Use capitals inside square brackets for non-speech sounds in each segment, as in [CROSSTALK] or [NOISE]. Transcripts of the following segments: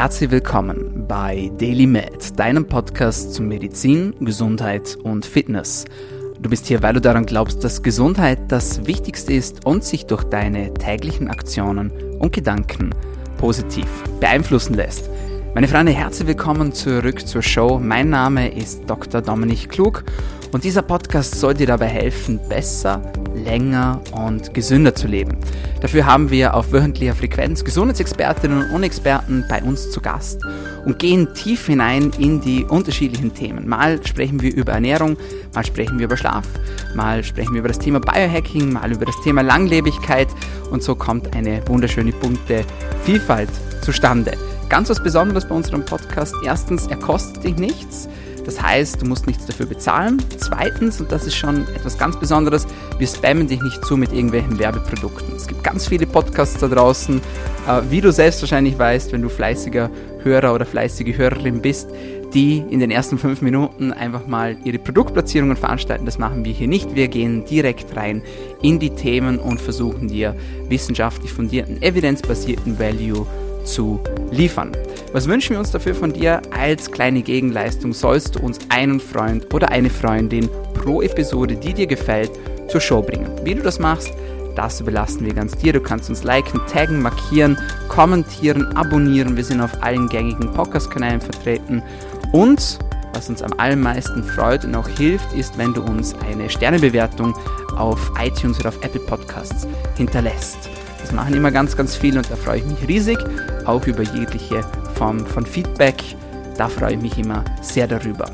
Herzlich willkommen bei Daily Med, deinem Podcast zu Medizin, Gesundheit und Fitness. Du bist hier, weil du daran glaubst, dass Gesundheit das Wichtigste ist und sich durch deine täglichen Aktionen und Gedanken positiv beeinflussen lässt. Meine Freunde, herzlich willkommen zurück zur Show. Mein Name ist Dr. Dominik Klug und dieser Podcast soll dir dabei helfen, besser, länger und gesünder zu leben. Dafür haben wir auf wöchentlicher Frequenz Gesundheitsexpertinnen und Experten bei uns zu Gast und gehen tief hinein in die unterschiedlichen Themen. Mal sprechen wir über Ernährung, mal sprechen wir über Schlaf, mal sprechen wir über das Thema Biohacking, mal über das Thema Langlebigkeit und so kommt eine wunderschöne bunte Vielfalt zustande. Ganz was Besonderes bei unserem Podcast. Erstens, er kostet dich nichts. Das heißt, du musst nichts dafür bezahlen. Zweitens, und das ist schon etwas ganz Besonderes, wir spammen dich nicht zu mit irgendwelchen Werbeprodukten. Es gibt ganz viele Podcasts da draußen. Äh, wie du selbst wahrscheinlich weißt, wenn du fleißiger Hörer oder fleißige Hörerin bist, die in den ersten fünf Minuten einfach mal ihre Produktplatzierungen veranstalten. Das machen wir hier nicht. Wir gehen direkt rein in die Themen und versuchen dir wissenschaftlich fundierten, evidenzbasierten Value zu liefern. Was wünschen wir uns dafür von dir? Als kleine Gegenleistung sollst du uns einen Freund oder eine Freundin pro Episode, die dir gefällt, zur Show bringen. Wie du das machst, das überlassen wir ganz dir. Du kannst uns liken, taggen, markieren, kommentieren, abonnieren. Wir sind auf allen gängigen Podcast-Kanälen vertreten. Und was uns am allermeisten freut und auch hilft, ist, wenn du uns eine Sternebewertung auf iTunes oder auf Apple Podcasts hinterlässt. Das machen immer ganz, ganz viel und da freue ich mich riesig, auch über jegliche Form von Feedback. Da freue ich mich immer sehr darüber.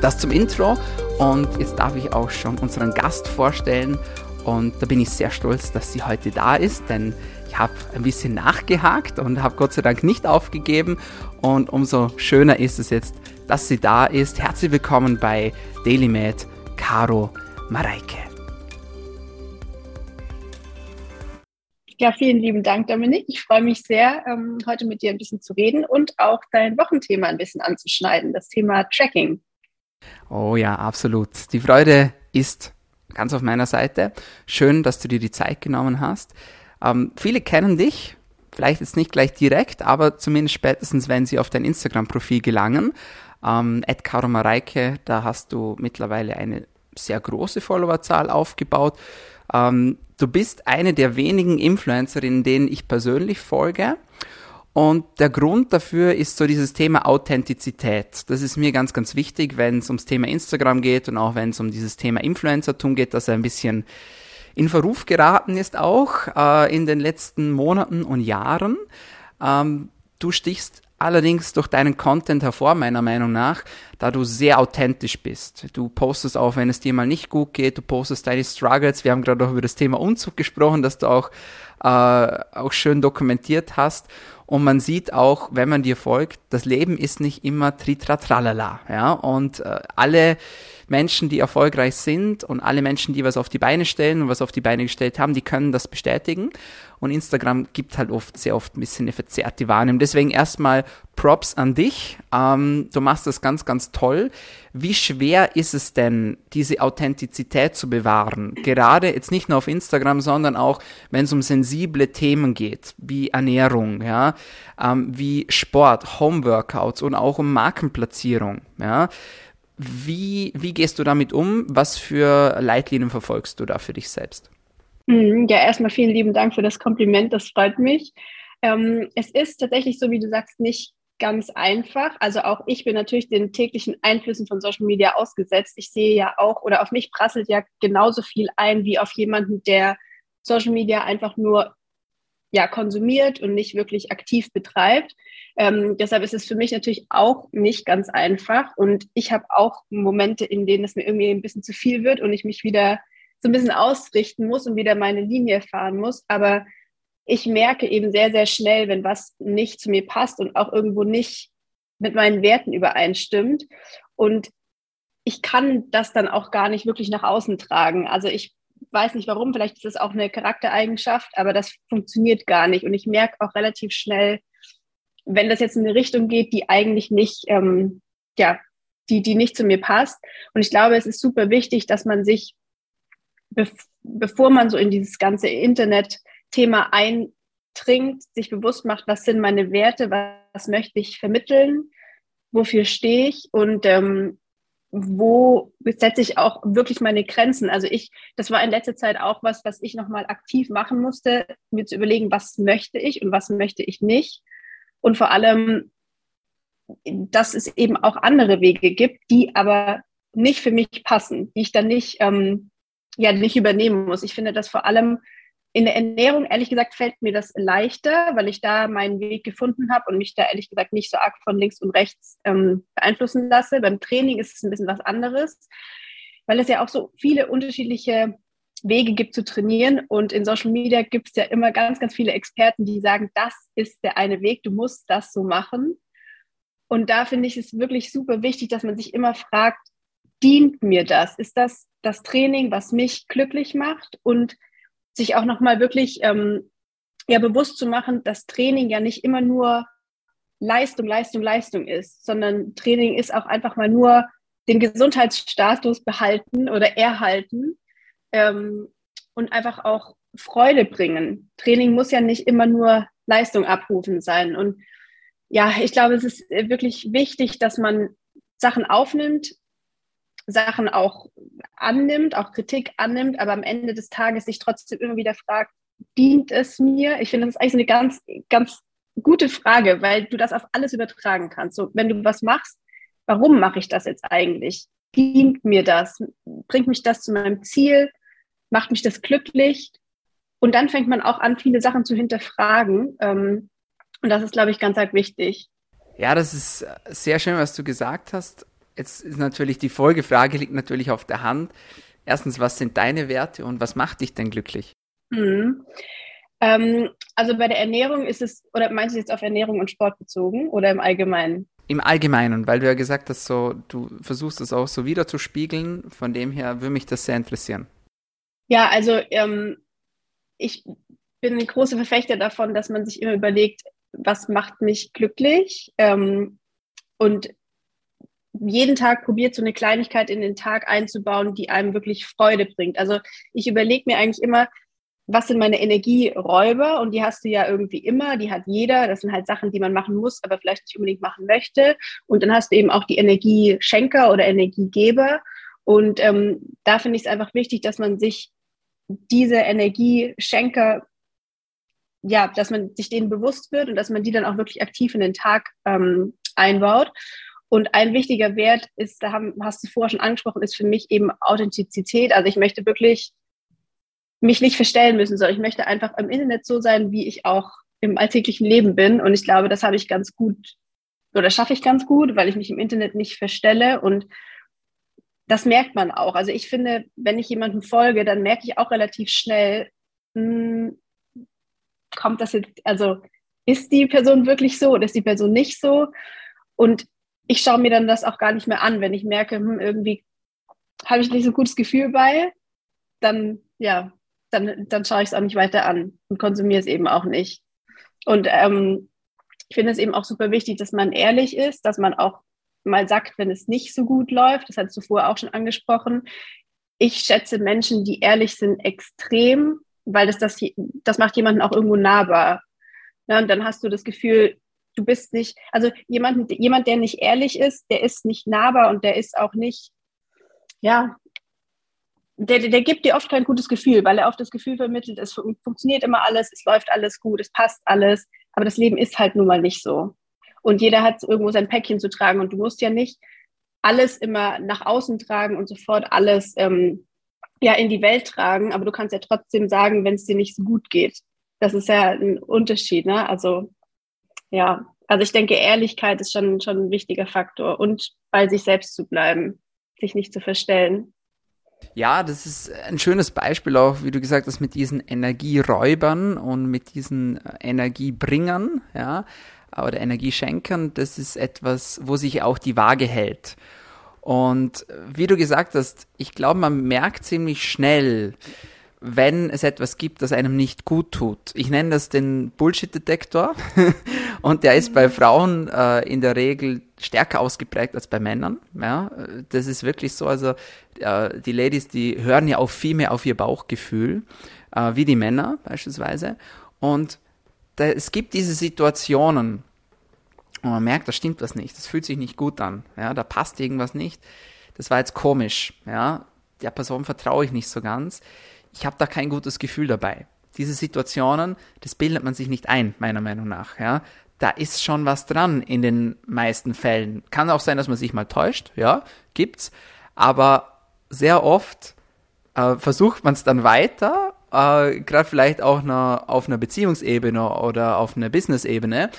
Das zum Intro und jetzt darf ich auch schon unseren Gast vorstellen und da bin ich sehr stolz, dass sie heute da ist, denn ich habe ein bisschen nachgehakt und habe Gott sei Dank nicht aufgegeben und umso schöner ist es jetzt, dass sie da ist. Herzlich willkommen bei DailyMed, Caro Mareike. Ja, vielen lieben Dank, Dominik. Ich freue mich sehr, ähm, heute mit dir ein bisschen zu reden und auch dein Wochenthema ein bisschen anzuschneiden, das Thema Tracking. Oh ja, absolut. Die Freude ist ganz auf meiner Seite. Schön, dass du dir die Zeit genommen hast. Ähm, viele kennen dich, vielleicht jetzt nicht gleich direkt, aber zumindest spätestens, wenn sie auf dein Instagram-Profil gelangen. Ähm, Mareike, da hast du mittlerweile eine sehr große Followerzahl aufgebaut. Ähm, du bist eine der wenigen Influencerinnen, denen ich persönlich folge. Und der Grund dafür ist so dieses Thema Authentizität. Das ist mir ganz, ganz wichtig, wenn es ums Thema Instagram geht und auch wenn es um dieses Thema Influencertum geht, dass er ein bisschen in Verruf geraten ist auch äh, in den letzten Monaten und Jahren. Ähm, du stichst allerdings durch deinen Content hervor, meiner Meinung nach, da du sehr authentisch bist. Du postest auch, wenn es dir mal nicht gut geht, du postest deine Struggles. Wir haben gerade auch über das Thema Umzug gesprochen, dass du auch, äh, auch schön dokumentiert hast. Und man sieht auch, wenn man dir folgt, das Leben ist nicht immer tritratralala, ja. Und äh, alle Menschen, die erfolgreich sind und alle Menschen, die was auf die Beine stellen und was auf die Beine gestellt haben, die können das bestätigen. Und Instagram gibt halt oft, sehr oft ein bisschen eine verzerrte Wahrnehmung. Deswegen erstmal Props an dich. Ähm, du machst das ganz, ganz toll. Wie schwer ist es denn, diese Authentizität zu bewahren? Gerade jetzt nicht nur auf Instagram, sondern auch, wenn es um sensible Themen geht, wie Ernährung, ja, ähm, wie Sport, Homeworkouts und auch um Markenplatzierung, ja. Wie, wie gehst du damit um? Was für Leitlinien verfolgst du da für dich selbst? Hm, ja, erstmal vielen lieben Dank für das Kompliment, das freut mich. Ähm, es ist tatsächlich so, wie du sagst, nicht ganz einfach. Also auch ich bin natürlich den täglichen Einflüssen von Social Media ausgesetzt. Ich sehe ja auch, oder auf mich prasselt ja genauso viel ein wie auf jemanden, der Social Media einfach nur ja, konsumiert und nicht wirklich aktiv betreibt. Ähm, deshalb ist es für mich natürlich auch nicht ganz einfach. Und ich habe auch Momente, in denen es mir irgendwie ein bisschen zu viel wird und ich mich wieder so ein bisschen ausrichten muss und wieder meine Linie fahren muss. Aber ich merke eben sehr, sehr schnell, wenn was nicht zu mir passt und auch irgendwo nicht mit meinen Werten übereinstimmt. Und ich kann das dann auch gar nicht wirklich nach außen tragen. Also ich weiß nicht warum, vielleicht ist es auch eine Charaktereigenschaft, aber das funktioniert gar nicht. Und ich merke auch relativ schnell, wenn das jetzt in eine Richtung geht, die eigentlich nicht, ähm, ja, die, die nicht zu mir passt. Und ich glaube, es ist super wichtig, dass man sich, bev bevor man so in dieses ganze Internet-Thema ein, trinkt, sich bewusst macht, was sind meine Werte, was möchte ich vermitteln, wofür stehe ich und ähm, wo setze ich auch wirklich meine Grenzen. Also ich, das war in letzter Zeit auch was, was ich nochmal aktiv machen musste, mir zu überlegen, was möchte ich und was möchte ich nicht. Und vor allem, dass es eben auch andere Wege gibt, die aber nicht für mich passen, die ich dann nicht, ähm, ja, nicht übernehmen muss. Ich finde, dass vor allem in der Ernährung, ehrlich gesagt, fällt mir das leichter, weil ich da meinen Weg gefunden habe und mich da ehrlich gesagt nicht so arg von links und rechts ähm, beeinflussen lasse. Beim Training ist es ein bisschen was anderes, weil es ja auch so viele unterschiedliche Wege gibt zu trainieren. Und in Social Media gibt es ja immer ganz, ganz viele Experten, die sagen, das ist der eine Weg, du musst das so machen. Und da finde ich es wirklich super wichtig, dass man sich immer fragt, dient mir das? Ist das das Training, was mich glücklich macht? Und sich auch nochmal wirklich ähm, ja, bewusst zu machen, dass Training ja nicht immer nur Leistung, Leistung, Leistung ist, sondern Training ist auch einfach mal nur den Gesundheitsstatus behalten oder erhalten ähm, und einfach auch Freude bringen. Training muss ja nicht immer nur Leistung abrufen sein. Und ja, ich glaube, es ist wirklich wichtig, dass man Sachen aufnimmt, Sachen auch annimmt, auch Kritik annimmt, aber am Ende des Tages sich trotzdem immer wieder fragt, dient es mir? Ich finde, das ist eigentlich eine ganz, ganz gute Frage, weil du das auf alles übertragen kannst. So, wenn du was machst, warum mache ich das jetzt eigentlich? Dient mir das? Bringt mich das zu meinem Ziel? Macht mich das glücklich? Und dann fängt man auch an, viele Sachen zu hinterfragen. Ähm, und das ist, glaube ich, ganz arg wichtig. Ja, das ist sehr schön, was du gesagt hast. Jetzt ist natürlich die Folgefrage liegt natürlich auf der Hand. Erstens, was sind deine Werte und was macht dich denn glücklich? Mhm. Ähm, also bei der Ernährung ist es, oder meinst du jetzt auf Ernährung und Sport bezogen oder im Allgemeinen? Im Allgemeinen, weil du ja gesagt hast, so, du versuchst es auch so wiederzuspiegeln. Von dem her würde mich das sehr interessieren. Ja, also ähm, ich bin ein großer Verfechter davon, dass man sich immer überlegt, was macht mich glücklich? Ähm, und jeden Tag probiert, so eine Kleinigkeit in den Tag einzubauen, die einem wirklich Freude bringt. Also ich überlege mir eigentlich immer, was sind meine Energieräuber? Und die hast du ja irgendwie immer, die hat jeder. Das sind halt Sachen, die man machen muss, aber vielleicht nicht unbedingt machen möchte. Und dann hast du eben auch die Energieschenker oder Energiegeber. Und ähm, da finde ich es einfach wichtig, dass man sich diese Energieschenker, ja, dass man sich denen bewusst wird und dass man die dann auch wirklich aktiv in den Tag ähm, einbaut. Und ein wichtiger Wert ist, da haben, hast du vorher schon angesprochen, ist für mich eben Authentizität. Also ich möchte wirklich mich nicht verstellen müssen, sondern ich möchte einfach im Internet so sein, wie ich auch im alltäglichen Leben bin. Und ich glaube, das habe ich ganz gut oder schaffe ich ganz gut, weil ich mich im Internet nicht verstelle. Und das merkt man auch. Also ich finde, wenn ich jemandem folge, dann merke ich auch relativ schnell, mh, hm, kommt das jetzt, also ist die Person wirklich so oder ist die Person nicht so? Und ich schaue mir dann das auch gar nicht mehr an, wenn ich merke, hm, irgendwie habe ich nicht so ein gutes Gefühl bei, dann ja, dann, dann schaue ich es auch nicht weiter an und konsumiere es eben auch nicht. Und ähm, ich finde es eben auch super wichtig, dass man ehrlich ist, dass man auch mal sagt, wenn es nicht so gut läuft. Das hast du vorher auch schon angesprochen. Ich schätze Menschen, die ehrlich sind, extrem, weil das, das, das macht jemanden auch irgendwo nahbar. Ja, und dann hast du das Gefühl, du bist nicht, also jemand, jemand, der nicht ehrlich ist, der ist nicht nahbar und der ist auch nicht, ja, der, der gibt dir oft kein gutes Gefühl, weil er oft das Gefühl vermittelt, es funktioniert immer alles, es läuft alles gut, es passt alles, aber das Leben ist halt nun mal nicht so. Und jeder hat irgendwo sein Päckchen zu tragen und du musst ja nicht alles immer nach außen tragen und sofort alles ähm, ja in die Welt tragen, aber du kannst ja trotzdem sagen, wenn es dir nicht so gut geht. Das ist ja ein Unterschied, ne? Also ja, also ich denke, Ehrlichkeit ist schon, schon ein wichtiger Faktor und bei sich selbst zu bleiben, sich nicht zu verstellen. Ja, das ist ein schönes Beispiel auch, wie du gesagt hast, mit diesen Energieräubern und mit diesen äh, Energiebringern, ja, oder Energieschenkern. Das ist etwas, wo sich auch die Waage hält. Und wie du gesagt hast, ich glaube, man merkt ziemlich schnell, wenn es etwas gibt, das einem nicht gut tut. Ich nenne das den Bullshit-Detektor [LAUGHS] und der ist bei Frauen äh, in der Regel stärker ausgeprägt als bei Männern. Ja, das ist wirklich so. Also äh, die Ladies, die hören ja auch viel mehr auf ihr Bauchgefühl, äh, wie die Männer beispielsweise. Und da, es gibt diese Situationen, und man merkt, da stimmt was nicht, das fühlt sich nicht gut an, ja, da passt irgendwas nicht, das war jetzt komisch, ja, der Person vertraue ich nicht so ganz, ich habe da kein gutes Gefühl dabei. Diese Situationen, das bildet man sich nicht ein, meiner Meinung nach, ja. Da ist schon was dran in den meisten Fällen. Kann auch sein, dass man sich mal täuscht, ja, gibt's, aber sehr oft äh, versucht man es dann weiter, äh, gerade vielleicht auch noch auf einer Beziehungsebene oder auf einer Business-Ebene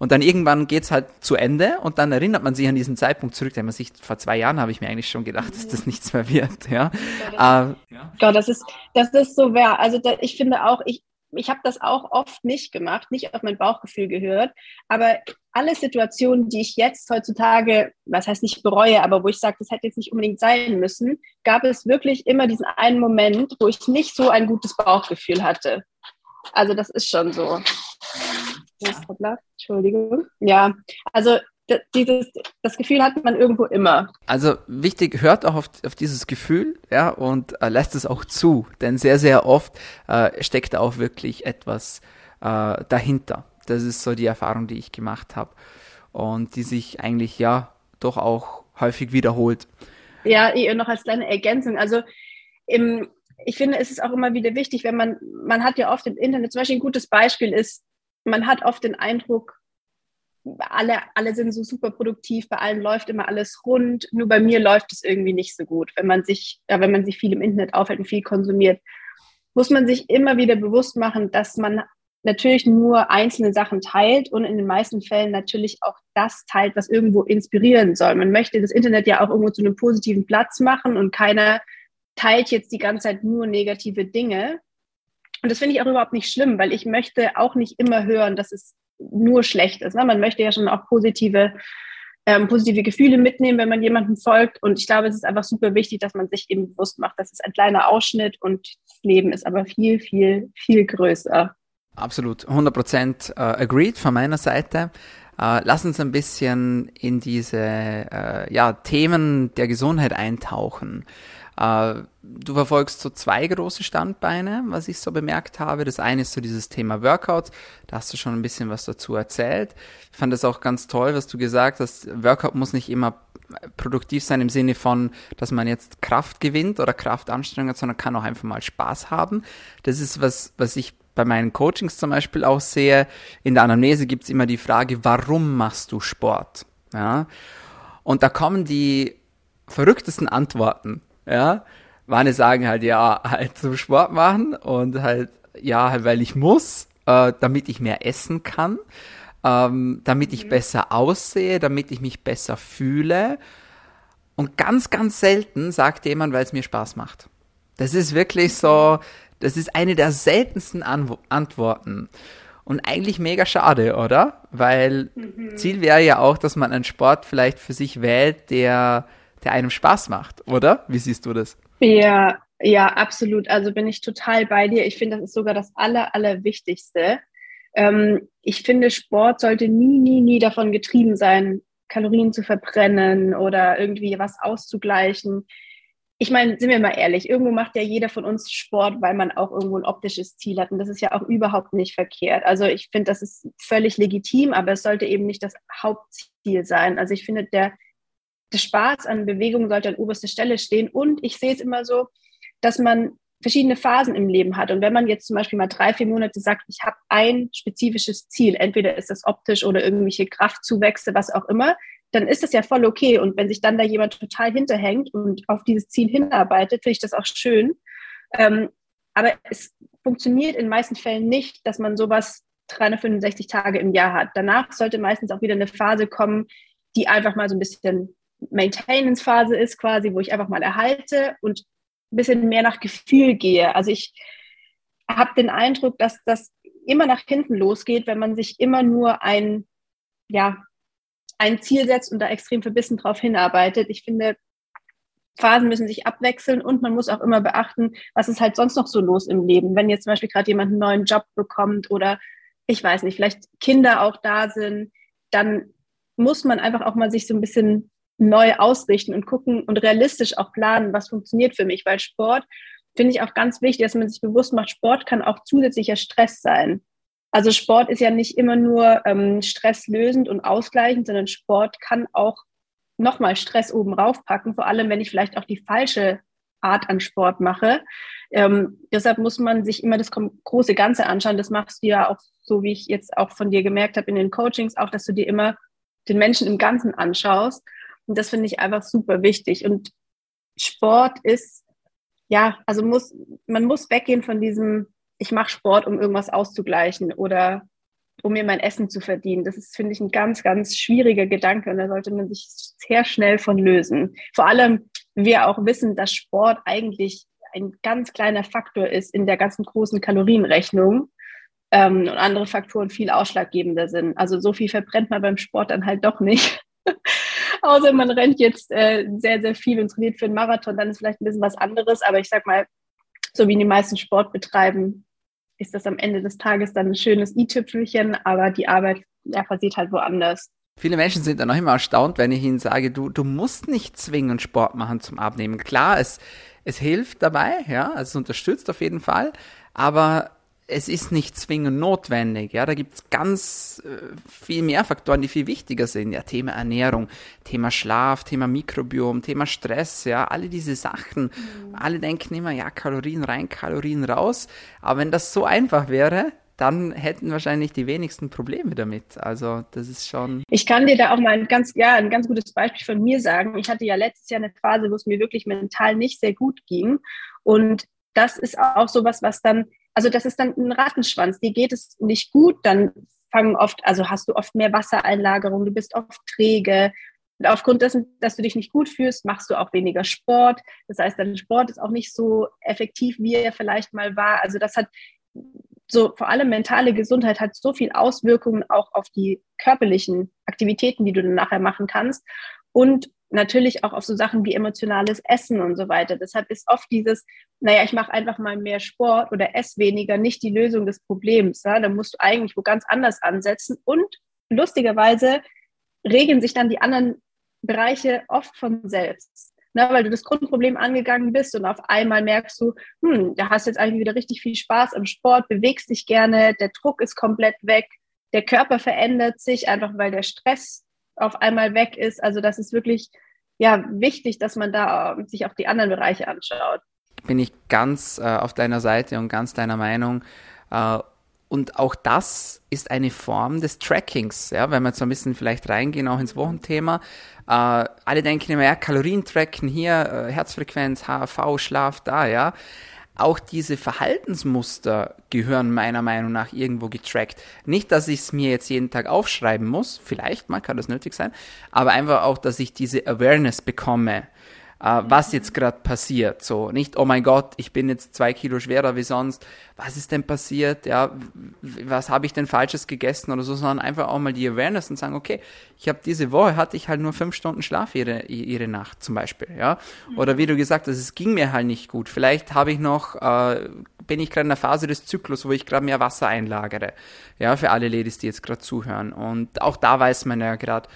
und dann irgendwann geht's halt zu Ende und dann erinnert man sich an diesen Zeitpunkt zurück, den man sich vor zwei Jahren habe ich mir eigentlich schon gedacht, dass das nichts mehr wird. Ja, ja, äh, ja. das ist das ist so wer. Also da, ich finde auch, ich ich habe das auch oft nicht gemacht, nicht auf mein Bauchgefühl gehört. Aber alle Situationen, die ich jetzt heutzutage, was heißt nicht bereue, aber wo ich sage, das hätte jetzt nicht unbedingt sein müssen, gab es wirklich immer diesen einen Moment, wo ich nicht so ein gutes Bauchgefühl hatte. Also das ist schon so. Entschuldigung. Ja, also dieses, das Gefühl hat man irgendwo immer. Also wichtig, hört auch auf, auf dieses Gefühl, ja, und äh, lässt es auch zu, denn sehr, sehr oft äh, steckt da auch wirklich etwas äh, dahinter. Das ist so die Erfahrung, die ich gemacht habe und die sich eigentlich ja doch auch häufig wiederholt. Ja, noch als kleine Ergänzung. Also im, ich finde, es ist auch immer wieder wichtig, wenn man, man hat ja oft im Internet, zum Beispiel ein gutes Beispiel ist, man hat oft den Eindruck, alle, alle sind so super produktiv, bei allen läuft immer alles rund, nur bei mir läuft es irgendwie nicht so gut. Wenn man sich, ja, wenn man sich viel im Internet aufhält und viel konsumiert, muss man sich immer wieder bewusst machen, dass man natürlich nur einzelne Sachen teilt und in den meisten Fällen natürlich auch das teilt, was irgendwo inspirieren soll. Man möchte das Internet ja auch irgendwo zu einem positiven Platz machen und keiner teilt jetzt die ganze Zeit nur negative Dinge. Und das finde ich auch überhaupt nicht schlimm, weil ich möchte auch nicht immer hören, dass es nur schlecht ist. Ne? Man möchte ja schon auch positive, ähm, positive Gefühle mitnehmen, wenn man jemandem folgt. Und ich glaube, es ist einfach super wichtig, dass man sich eben bewusst macht, das ist ein kleiner Ausschnitt und das Leben ist aber viel, viel, viel größer. Absolut, 100% uh, äh, agreed von meiner Seite. Uh, lass uns ein bisschen in diese uh, ja, Themen der Gesundheit eintauchen. Äh, du verfolgst so zwei große Standbeine, was ich so bemerkt habe. Das eine ist so dieses Thema Workout. Da hast du schon ein bisschen was dazu erzählt. Ich fand das auch ganz toll, was du gesagt hast. Workout muss nicht immer produktiv sein im Sinne von, dass man jetzt Kraft gewinnt oder Kraftanstrengung hat, sondern kann auch einfach mal Spaß haben. Das ist was, was ich bei meinen Coachings zum Beispiel auch sehe. In der Anamnese gibt es immer die Frage, warum machst du Sport? Ja. Und da kommen die verrücktesten Antworten. Ja, Manche sagen halt, ja, halt zum Sport machen und halt, ja, halt, weil ich muss, äh, damit ich mehr essen kann, ähm, damit ich mhm. besser aussehe, damit ich mich besser fühle. Und ganz, ganz selten sagt jemand, weil es mir Spaß macht. Das ist wirklich so, das ist eine der seltensten An Antworten. Und eigentlich mega schade, oder? Weil mhm. Ziel wäre ja auch, dass man einen Sport vielleicht für sich wählt, der der einem Spaß macht, oder? Wie siehst du das? Ja, ja, absolut. Also bin ich total bei dir. Ich finde, das ist sogar das Aller, Allerwichtigste. Ähm, ich finde, Sport sollte nie, nie, nie davon getrieben sein, Kalorien zu verbrennen oder irgendwie was auszugleichen. Ich meine, sind wir mal ehrlich, irgendwo macht ja jeder von uns Sport, weil man auch irgendwo ein optisches Ziel hat. Und das ist ja auch überhaupt nicht verkehrt. Also ich finde, das ist völlig legitim, aber es sollte eben nicht das Hauptziel sein. Also ich finde, der der Spaß an Bewegung sollte an oberster Stelle stehen. Und ich sehe es immer so, dass man verschiedene Phasen im Leben hat. Und wenn man jetzt zum Beispiel mal drei, vier Monate sagt, ich habe ein spezifisches Ziel, entweder ist das optisch oder irgendwelche Kraftzuwächse, was auch immer, dann ist das ja voll okay. Und wenn sich dann da jemand total hinterhängt und auf dieses Ziel hinarbeitet, finde ich das auch schön. Ähm, aber es funktioniert in meisten Fällen nicht, dass man sowas 365 Tage im Jahr hat. Danach sollte meistens auch wieder eine Phase kommen, die einfach mal so ein bisschen Maintenance-Phase ist, quasi, wo ich einfach mal erhalte und ein bisschen mehr nach Gefühl gehe. Also ich habe den Eindruck, dass das immer nach hinten losgeht, wenn man sich immer nur ein, ja, ein Ziel setzt und da extrem verbissen drauf hinarbeitet. Ich finde, Phasen müssen sich abwechseln und man muss auch immer beachten, was ist halt sonst noch so los im Leben. Wenn jetzt zum Beispiel gerade jemand einen neuen Job bekommt oder ich weiß nicht, vielleicht Kinder auch da sind, dann muss man einfach auch mal sich so ein bisschen neu ausrichten und gucken und realistisch auch planen, was funktioniert für mich, weil Sport finde ich auch ganz wichtig, dass man sich bewusst macht, Sport kann auch zusätzlicher Stress sein. Also Sport ist ja nicht immer nur ähm, stresslösend und ausgleichend, sondern Sport kann auch nochmal Stress oben raufpacken, vor allem wenn ich vielleicht auch die falsche Art an Sport mache. Ähm, deshalb muss man sich immer das große Ganze anschauen. Das machst du ja auch so, wie ich jetzt auch von dir gemerkt habe in den Coachings, auch, dass du dir immer den Menschen im Ganzen anschaust. Und das finde ich einfach super wichtig. Und Sport ist, ja, also muss, man muss weggehen von diesem, ich mache Sport, um irgendwas auszugleichen oder um mir mein Essen zu verdienen. Das ist, finde ich, ein ganz, ganz schwieriger Gedanke und da sollte man sich sehr schnell von lösen. Vor allem, wir auch wissen, dass Sport eigentlich ein ganz kleiner Faktor ist in der ganzen großen Kalorienrechnung ähm, und andere Faktoren viel ausschlaggebender sind. Also so viel verbrennt man beim Sport dann halt doch nicht. [LAUGHS] Außer man rennt jetzt äh, sehr, sehr viel und trainiert für einen Marathon, dann ist vielleicht ein bisschen was anderes. Aber ich sag mal, so wie die meisten Sport betreiben, ist das am Ende des Tages dann ein schönes i-Tüpfelchen, aber die Arbeit ja, passiert halt woanders. Viele Menschen sind dann auch immer erstaunt, wenn ich ihnen sage, du, du musst nicht zwingend Sport machen zum Abnehmen. Klar, es, es hilft dabei, ja, es unterstützt auf jeden Fall, aber es ist nicht zwingend notwendig. Ja, da gibt's ganz äh, viel mehr Faktoren, die viel wichtiger sind. Ja, Thema Ernährung, Thema Schlaf, Thema Mikrobiom, Thema Stress, ja, alle diese Sachen. Mhm. Alle denken immer, ja, Kalorien rein, Kalorien raus. Aber wenn das so einfach wäre, dann hätten wahrscheinlich die wenigsten Probleme damit. Also das ist schon. Ich kann dir da auch mal ein ganz, ja, ein ganz gutes Beispiel von mir sagen. Ich hatte ja letztes Jahr eine Phase, wo es mir wirklich mental nicht sehr gut ging. Und das ist auch sowas, was dann also das ist dann ein Rattenschwanz. Dir geht es nicht gut, dann fangen oft, also hast du oft mehr Wassereinlagerung, du bist oft träge. Und aufgrund dessen, dass du dich nicht gut fühlst, machst du auch weniger Sport. Das heißt, dein Sport ist auch nicht so effektiv, wie er vielleicht mal war. Also das hat so vor allem mentale Gesundheit hat so viel Auswirkungen auch auf die körperlichen Aktivitäten, die du dann nachher machen kannst. Und natürlich auch auf so Sachen wie emotionales Essen und so weiter. Deshalb ist oft dieses, naja, ich mache einfach mal mehr Sport oder esse weniger, nicht die Lösung des Problems. Ja? Da musst du eigentlich wo ganz anders ansetzen. Und lustigerweise regeln sich dann die anderen Bereiche oft von selbst. Ne, weil du das Grundproblem angegangen bist und auf einmal merkst du, hm, da hast jetzt eigentlich wieder richtig viel Spaß im Sport, bewegst dich gerne, der Druck ist komplett weg, der Körper verändert sich, einfach weil der Stress auf einmal weg ist. Also das ist wirklich ja wichtig, dass man da äh, sich auch die anderen Bereiche anschaut. Bin ich ganz äh, auf deiner Seite und ganz deiner Meinung. Äh, und auch das ist eine Form des Trackings, ja, wenn wir jetzt ein bisschen vielleicht reingehen, auch ins Wochenthema. Äh, alle denken immer, ja, Kalorien tracken hier, äh, Herzfrequenz, HRV, Schlaf da, ja auch diese Verhaltensmuster gehören meiner Meinung nach irgendwo getrackt. Nicht, dass ich es mir jetzt jeden Tag aufschreiben muss, vielleicht mal kann das nötig sein, aber einfach auch, dass ich diese Awareness bekomme äh, was jetzt gerade passiert. So, nicht, oh mein Gott, ich bin jetzt zwei Kilo schwerer wie sonst. Was ist denn passiert? Ja, was habe ich denn Falsches gegessen oder so, sondern einfach auch mal die Awareness und sagen, okay, ich habe diese Woche hatte ich halt nur fünf Stunden Schlaf ihre, ihre Nacht zum Beispiel, ja. Oder wie du gesagt hast, es ging mir halt nicht gut. Vielleicht habe ich noch, äh, bin ich gerade in der Phase des Zyklus, wo ich gerade mehr Wasser einlagere. Ja, für alle Ladies, die jetzt gerade zuhören. Und auch da weiß man ja gerade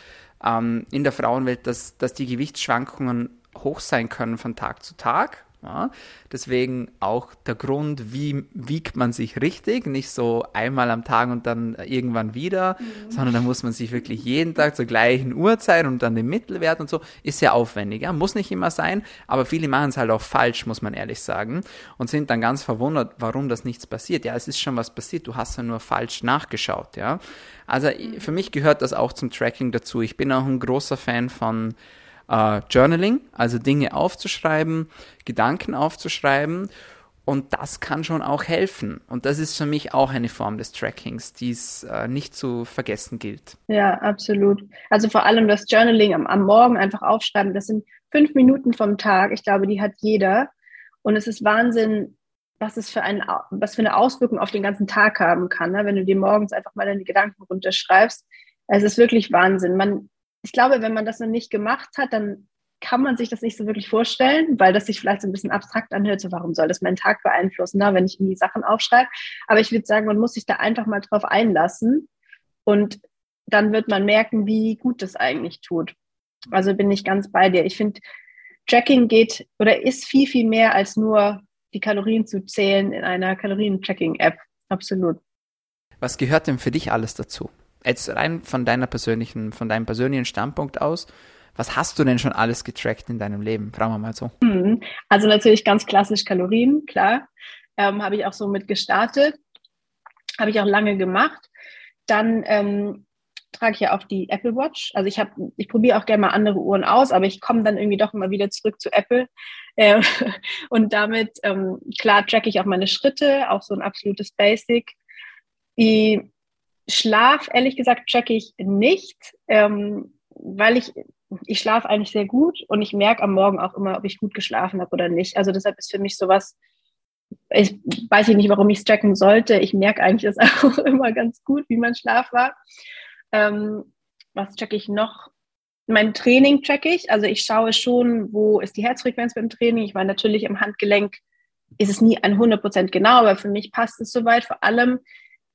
ähm, in der Frauenwelt, dass, dass die Gewichtsschwankungen hoch sein können von Tag zu Tag. Ja, deswegen auch der Grund, wie wiegt man sich richtig, nicht so einmal am Tag und dann irgendwann wieder, mhm. sondern da muss man sich wirklich jeden Tag zur gleichen Uhrzeit und dann den Mittelwert und so, ist sehr aufwendig. Ja, muss nicht immer sein, aber viele machen es halt auch falsch, muss man ehrlich sagen, und sind dann ganz verwundert, warum das nichts passiert. Ja, es ist schon was passiert, du hast ja nur falsch nachgeschaut. Ja, also mhm. für mich gehört das auch zum Tracking dazu. Ich bin auch ein großer Fan von äh, Journaling, also Dinge aufzuschreiben, Gedanken aufzuschreiben. Und das kann schon auch helfen. Und das ist für mich auch eine Form des Trackings, die es äh, nicht zu vergessen gilt. Ja, absolut. Also vor allem das Journaling am, am Morgen einfach aufschreiben, das sind fünf Minuten vom Tag. Ich glaube, die hat jeder. Und es ist Wahnsinn, was es für, ein, was für eine Auswirkung auf den ganzen Tag haben kann, ne? wenn du dir morgens einfach mal deine Gedanken runterschreibst. Es ist wirklich Wahnsinn. Man, ich glaube, wenn man das noch nicht gemacht hat, dann kann man sich das nicht so wirklich vorstellen, weil das sich vielleicht so ein bisschen abstrakt anhört, so warum soll das meinen Tag beeinflussen, na, ne, wenn ich irgendwie Sachen aufschreibe. Aber ich würde sagen, man muss sich da einfach mal drauf einlassen und dann wird man merken, wie gut das eigentlich tut. Also bin ich ganz bei dir. Ich finde, Tracking geht oder ist viel, viel mehr als nur die Kalorien zu zählen in einer Kalorien-Tracking-App. Absolut. was gehört denn für dich alles dazu? Jetzt rein von deiner persönlichen, von deinem persönlichen Standpunkt aus, was hast du denn schon alles getrackt in deinem Leben? Fragen wir mal so. Mhm. Also natürlich ganz klassisch Kalorien, klar. Ähm, habe ich auch so mit gestartet. Habe ich auch lange gemacht. Dann ähm, trage ich ja auch die Apple Watch. Also ich habe, ich probiere auch gerne mal andere Uhren aus, aber ich komme dann irgendwie doch immer wieder zurück zu Apple. Äh, [LAUGHS] und damit, ähm, klar, tracke ich auch meine Schritte, auch so ein absolutes Basic. Die Schlaf, ehrlich gesagt, tracke ich nicht, ähm, weil ich, ich schlafe eigentlich sehr gut und ich merke am Morgen auch immer, ob ich gut geschlafen habe oder nicht. Also deshalb ist für mich sowas, ich weiß nicht, warum ich es tracken sollte. Ich merke eigentlich das [LAUGHS] auch immer ganz gut, wie mein Schlaf war. Ähm, was checke ich noch? Mein Training checke ich. Also ich schaue schon, wo ist die Herzfrequenz beim Training. Ich meine, natürlich im Handgelenk ist es nie ein 100% genau, aber für mich passt es soweit. Vor allem,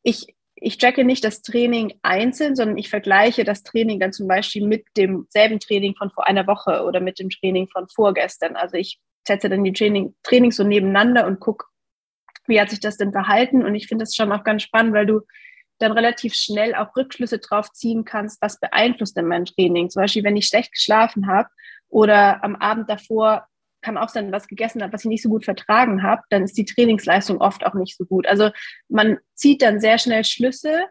ich, ich checke nicht das Training einzeln, sondern ich vergleiche das Training dann zum Beispiel mit demselben Training von vor einer Woche oder mit dem Training von vorgestern. Also ich setze dann die Training, Trainings so nebeneinander und gucke, wie hat sich das denn verhalten. Und ich finde das schon auch ganz spannend, weil du dann relativ schnell auch Rückschlüsse drauf ziehen kannst, was beeinflusst denn mein Training. Zum Beispiel, wenn ich schlecht geschlafen habe oder am Abend davor kann auch sein, was gegessen habe, was ich nicht so gut vertragen habe, dann ist die Trainingsleistung oft auch nicht so gut. Also man zieht dann sehr schnell Schlüsse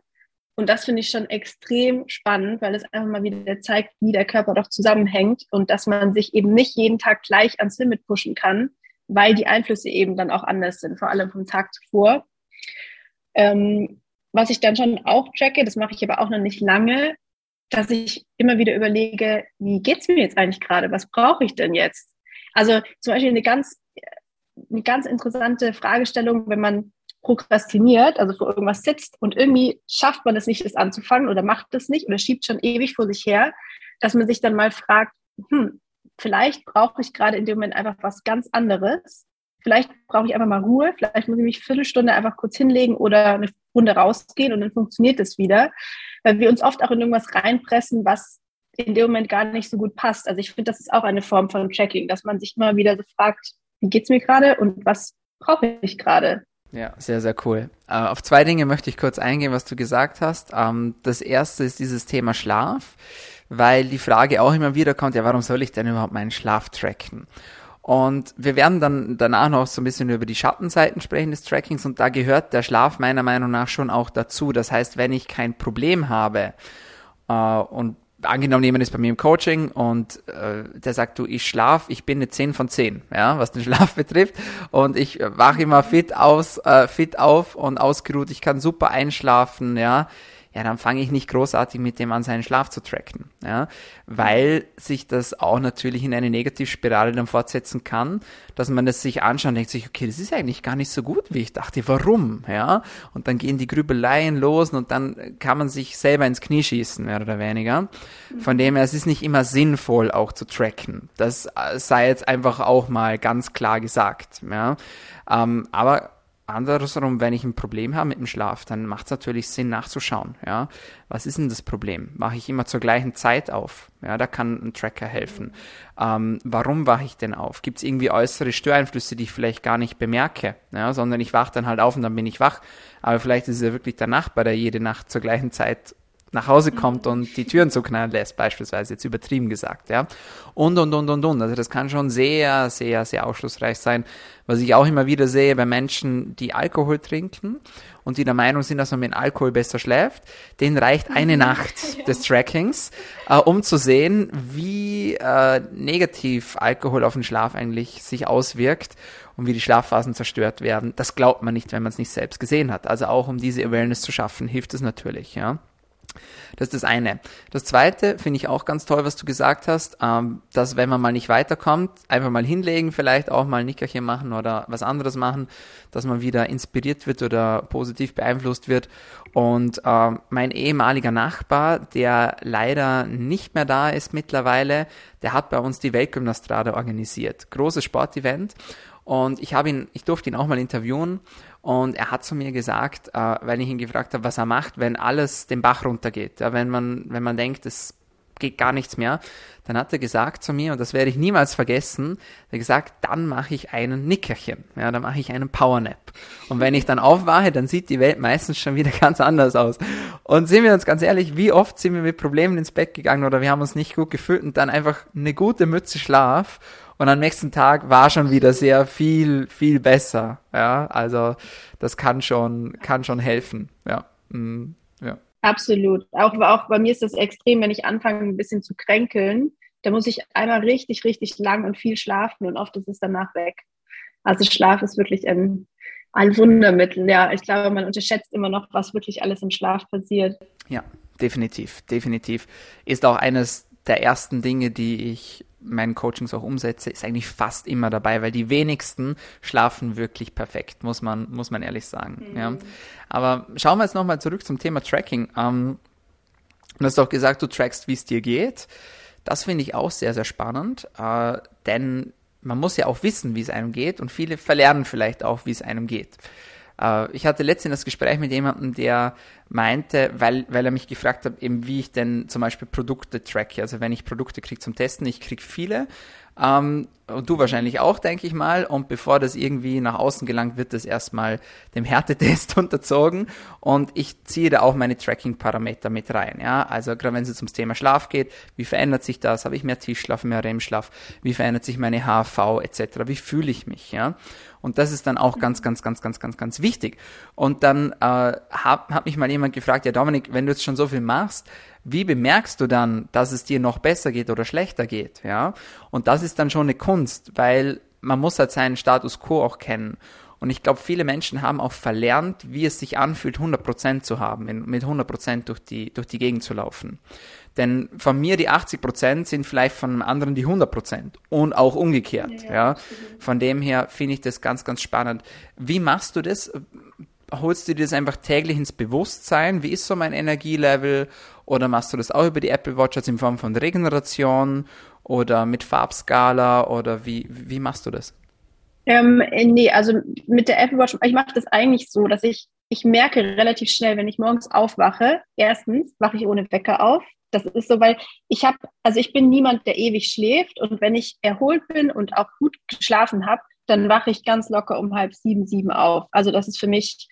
und das finde ich schon extrem spannend, weil es einfach mal wieder zeigt, wie der Körper doch zusammenhängt und dass man sich eben nicht jeden Tag gleich ans Limit pushen kann, weil die Einflüsse eben dann auch anders sind, vor allem vom Tag zuvor. Ähm, was ich dann schon auch tracke, das mache ich aber auch noch nicht lange, dass ich immer wieder überlege, wie geht es mir jetzt eigentlich gerade? Was brauche ich denn jetzt? Also zum Beispiel eine ganz, eine ganz interessante Fragestellung, wenn man prokrastiniert, also vor irgendwas sitzt und irgendwie schafft man es nicht, das anzufangen oder macht es nicht oder schiebt schon ewig vor sich her, dass man sich dann mal fragt, hm, vielleicht brauche ich gerade in dem Moment einfach was ganz anderes vielleicht brauche ich einfach mal Ruhe, vielleicht muss ich mich eine Viertelstunde einfach kurz hinlegen oder eine Runde rausgehen und dann funktioniert es wieder. Weil wir uns oft auch in irgendwas reinpressen, was in dem Moment gar nicht so gut passt. Also ich finde, das ist auch eine Form von Tracking, dass man sich immer wieder so fragt, wie geht es mir gerade und was brauche ich gerade? Ja, sehr, sehr cool. Äh, auf zwei Dinge möchte ich kurz eingehen, was du gesagt hast. Ähm, das erste ist dieses Thema Schlaf, weil die Frage auch immer wieder kommt, ja, warum soll ich denn überhaupt meinen Schlaf tracken? Und wir werden dann danach noch so ein bisschen über die Schattenseiten sprechen des Trackings und da gehört der Schlaf meiner Meinung nach schon auch dazu. Das heißt, wenn ich kein Problem habe äh, und angenommen jemand ist bei mir im Coaching und äh, der sagt, du, ich schlaf, ich bin eine 10 von 10, ja, was den [LAUGHS] Schlaf betrifft. Und ich wache immer fit aus, äh, fit auf und ausgeruht, ich kann super einschlafen, ja, ja, dann fange ich nicht großartig mit dem an, seinen Schlaf zu tracken, ja, weil sich das auch natürlich in eine Negativspirale dann fortsetzen kann, dass man es sich anschaut und denkt sich, okay, das ist eigentlich gar nicht so gut, wie ich dachte, warum, ja, und dann gehen die Grübeleien los und dann kann man sich selber ins Knie schießen, mehr oder weniger. Von dem her, es ist nicht immer sinnvoll auch zu tracken. Das sei jetzt einfach auch mal ganz klar gesagt, ja, ähm, aber Andersrum, wenn ich ein Problem habe mit dem Schlaf, dann macht es natürlich Sinn nachzuschauen. Ja, was ist denn das Problem? Wache ich immer zur gleichen Zeit auf? Ja, da kann ein Tracker helfen. Ähm, warum wache ich denn auf? Gibt es irgendwie äußere Störeinflüsse, die ich vielleicht gar nicht bemerke? Ja, sondern ich wache dann halt auf und dann bin ich wach. Aber vielleicht ist es ja wirklich der Nachbar, der jede Nacht zur gleichen Zeit nach Hause kommt und die Türen zuknallen lässt, beispielsweise, jetzt übertrieben gesagt, ja. Und, und, und, und, und. Also das kann schon sehr, sehr, sehr aufschlussreich sein. Was ich auch immer wieder sehe bei Menschen, die Alkohol trinken und die der Meinung sind, dass man mit Alkohol besser schläft, denen reicht eine mhm. Nacht [LAUGHS] des Trackings, äh, um zu sehen, wie äh, negativ Alkohol auf den Schlaf eigentlich sich auswirkt und wie die Schlafphasen zerstört werden. Das glaubt man nicht, wenn man es nicht selbst gesehen hat. Also auch um diese Awareness zu schaffen, hilft es natürlich, ja. Das ist das eine. Das zweite finde ich auch ganz toll, was du gesagt hast, ähm, dass wenn man mal nicht weiterkommt, einfach mal hinlegen, vielleicht auch mal ein Nickerchen machen oder was anderes machen, dass man wieder inspiriert wird oder positiv beeinflusst wird. Und äh, mein ehemaliger Nachbar, der leider nicht mehr da ist mittlerweile, der hat bei uns die Weltgymnastrade organisiert. Großes Sportevent. Und ich habe ihn, ich durfte ihn auch mal interviewen und er hat zu mir gesagt, äh, weil ich ihn gefragt habe, was er macht, wenn alles den Bach runtergeht. Ja, wenn man, wenn man denkt, es geht gar nichts mehr. Dann hat er gesagt zu mir, und das werde ich niemals vergessen, er hat gesagt, dann mache ich einen Nickerchen, ja, dann mache ich einen Powernap. Und wenn ich dann aufwache, dann sieht die Welt meistens schon wieder [LAUGHS] ganz anders aus. Und sind wir uns ganz ehrlich, wie oft sind wir mit Problemen ins Bett gegangen oder wir haben uns nicht gut gefühlt und dann einfach eine gute Mütze Schlaf und am nächsten Tag war schon wieder sehr viel, viel besser. Ja, also das kann schon, kann schon helfen. Ja. Mm, ja. Absolut. Auch, auch bei mir ist das extrem, wenn ich anfange, ein bisschen zu kränkeln, da muss ich einmal richtig, richtig lang und viel schlafen und oft ist es danach weg. Also Schlaf ist wirklich ein, ein Wundermittel. Ja, ich glaube, man unterschätzt immer noch, was wirklich alles im Schlaf passiert. Ja, definitiv, definitiv. Ist auch eines der ersten Dinge, die ich meinen Coachings auch umsetze, ist eigentlich fast immer dabei, weil die wenigsten schlafen wirklich perfekt, muss man, muss man ehrlich sagen. Mhm. Ja. Aber schauen wir jetzt nochmal zurück zum Thema Tracking. Ähm, du hast auch gesagt, du trackst, wie es dir geht. Das finde ich auch sehr, sehr spannend, äh, denn man muss ja auch wissen, wie es einem geht und viele verlernen vielleicht auch, wie es einem geht. Äh, ich hatte letztens das Gespräch mit jemandem, der meinte, weil, weil er mich gefragt hat, eben wie ich denn zum Beispiel Produkte tracke. Also wenn ich Produkte kriege zum Testen, ich kriege viele, ähm, und du wahrscheinlich auch, denke ich mal. Und bevor das irgendwie nach außen gelangt, wird das erstmal dem Härtetest [LAUGHS] unterzogen. Und ich ziehe da auch meine Tracking-Parameter mit rein. Ja, also gerade wenn es jetzt ums Thema Schlaf geht, wie verändert sich das? Habe ich mehr Tiefschlaf, mehr REM-Schlaf? Wie verändert sich meine HV etc.? Wie fühle ich mich? Ja, und das ist dann auch ganz, ganz, ganz, ganz, ganz, ganz wichtig. Und dann äh, hat, hat mich mal jemand gefragt, ja Dominik, wenn du jetzt schon so viel machst, wie bemerkst du dann, dass es dir noch besser geht oder schlechter geht? Ja, und das ist dann schon eine Kunst, weil man muss halt seinen Status quo auch kennen. Und ich glaube, viele Menschen haben auch verlernt, wie es sich anfühlt, 100% zu haben, mit 100% durch die, durch die Gegend zu laufen. Denn von mir die 80% sind vielleicht von einem anderen die 100% und auch umgekehrt. Ja, ja. Von dem her finde ich das ganz, ganz spannend. Wie machst du das? Holst du dir das einfach täglich ins Bewusstsein? Wie ist so mein Energielevel? Oder machst du das auch über die Apple Watch also in Form von Regeneration oder mit Farbskala oder wie, wie machst du das? Ähm, nee, also mit der Apple Watch, ich mache das eigentlich so, dass ich, ich merke relativ schnell, wenn ich morgens aufwache, erstens wache ich ohne Wecker auf. Das ist so, weil ich habe, also ich bin niemand, der ewig schläft und wenn ich erholt bin und auch gut geschlafen habe, dann wache ich ganz locker um halb sieben, sieben auf. Also das ist für mich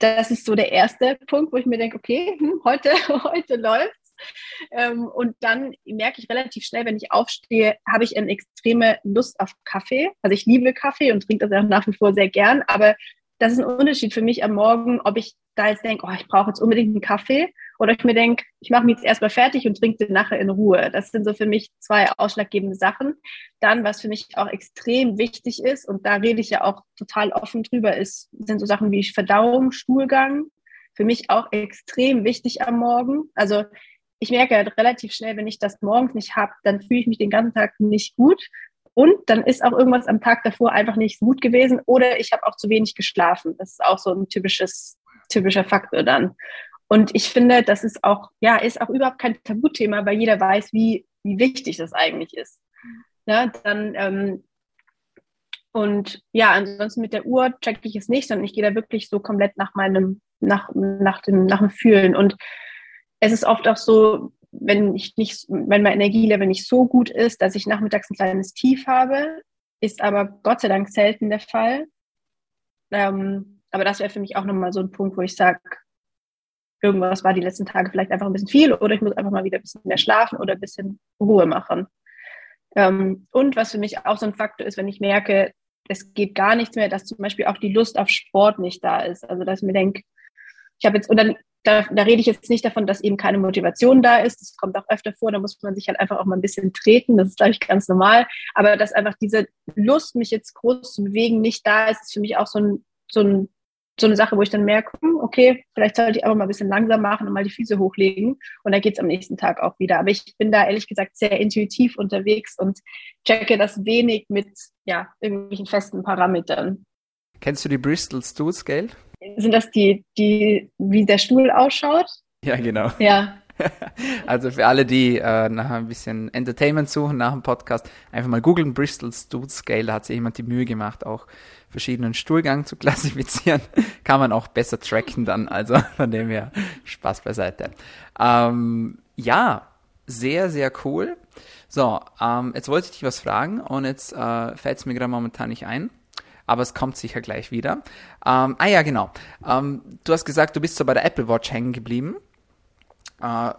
das ist so der erste Punkt, wo ich mir denke, okay, hm, heute, [LAUGHS] heute läuft's. Ähm, und dann merke ich relativ schnell, wenn ich aufstehe, habe ich eine extreme Lust auf Kaffee. Also ich liebe Kaffee und trinke das auch nach wie vor sehr gern, aber das ist ein Unterschied für mich am Morgen, ob ich da jetzt denke, oh, ich brauche jetzt unbedingt einen Kaffee oder ich mir denke, ich mache mich jetzt erstmal fertig und trinke den nachher in Ruhe. Das sind so für mich zwei ausschlaggebende Sachen. Dann, was für mich auch extrem wichtig ist, und da rede ich ja auch total offen drüber, ist, sind so Sachen wie Verdauung, Stuhlgang. Für mich auch extrem wichtig am Morgen. Also ich merke halt relativ schnell, wenn ich das morgens nicht habe, dann fühle ich mich den ganzen Tag nicht gut. Und dann ist auch irgendwas am Tag davor einfach nicht gut gewesen oder ich habe auch zu wenig geschlafen. Das ist auch so ein typisches, typischer Faktor dann. Und ich finde, das ist auch, ja, ist auch überhaupt kein Tabuthema, weil jeder weiß, wie, wie wichtig das eigentlich ist. Ja, dann, ähm, und ja, ansonsten mit der Uhr checke ich es nicht, sondern ich gehe da wirklich so komplett nach meinem, nach, nach dem, nach dem Fühlen. Und es ist oft auch so, wenn ich nicht, wenn mein Energielevel nicht so gut ist, dass ich nachmittags ein kleines Tief habe, ist aber Gott sei Dank selten der Fall. Ähm, aber das wäre für mich auch nochmal so ein Punkt, wo ich sage, irgendwas war die letzten Tage vielleicht einfach ein bisschen viel oder ich muss einfach mal wieder ein bisschen mehr schlafen oder ein bisschen Ruhe machen. Ähm, und was für mich auch so ein Faktor ist, wenn ich merke, es geht gar nichts mehr, dass zum Beispiel auch die Lust auf Sport nicht da ist. Also dass ich mir denke, ich habe jetzt, und dann da, da rede ich jetzt nicht davon, dass eben keine Motivation da ist. Das kommt auch öfter vor, da muss man sich halt einfach auch mal ein bisschen treten. Das ist, glaube ich, ganz normal. Aber dass einfach diese Lust, mich jetzt groß zu bewegen, nicht da ist, ist für mich auch so ein, so ein so eine Sache, wo ich dann merke, hm, okay, vielleicht sollte ich aber mal ein bisschen langsam machen und mal die Füße hochlegen. Und dann geht es am nächsten Tag auch wieder. Aber ich bin da ehrlich gesagt sehr intuitiv unterwegs und checke das wenig mit ja, irgendwelchen festen Parametern. Kennst du die Bristol Stool Scale? Sind das die, die, wie der Stuhl ausschaut? Ja, genau. Ja, [LAUGHS] also für alle, die äh, nach ein bisschen Entertainment suchen nach dem Podcast, einfach mal googeln Bristol Stool Scale. Da hat sich jemand die Mühe gemacht, auch verschiedenen Stuhlgang zu [LAUGHS] klassifizieren. Kann man auch besser tracken dann. Also [LAUGHS] von dem her Spaß beiseite. Ähm, ja, sehr, sehr cool. So, ähm, jetzt wollte ich dich was fragen und jetzt äh, fällt es mir gerade momentan nicht ein. Aber es kommt sicher gleich wieder. Ähm, ah ja, genau. Ähm, du hast gesagt, du bist so bei der Apple Watch hängen geblieben. Äh,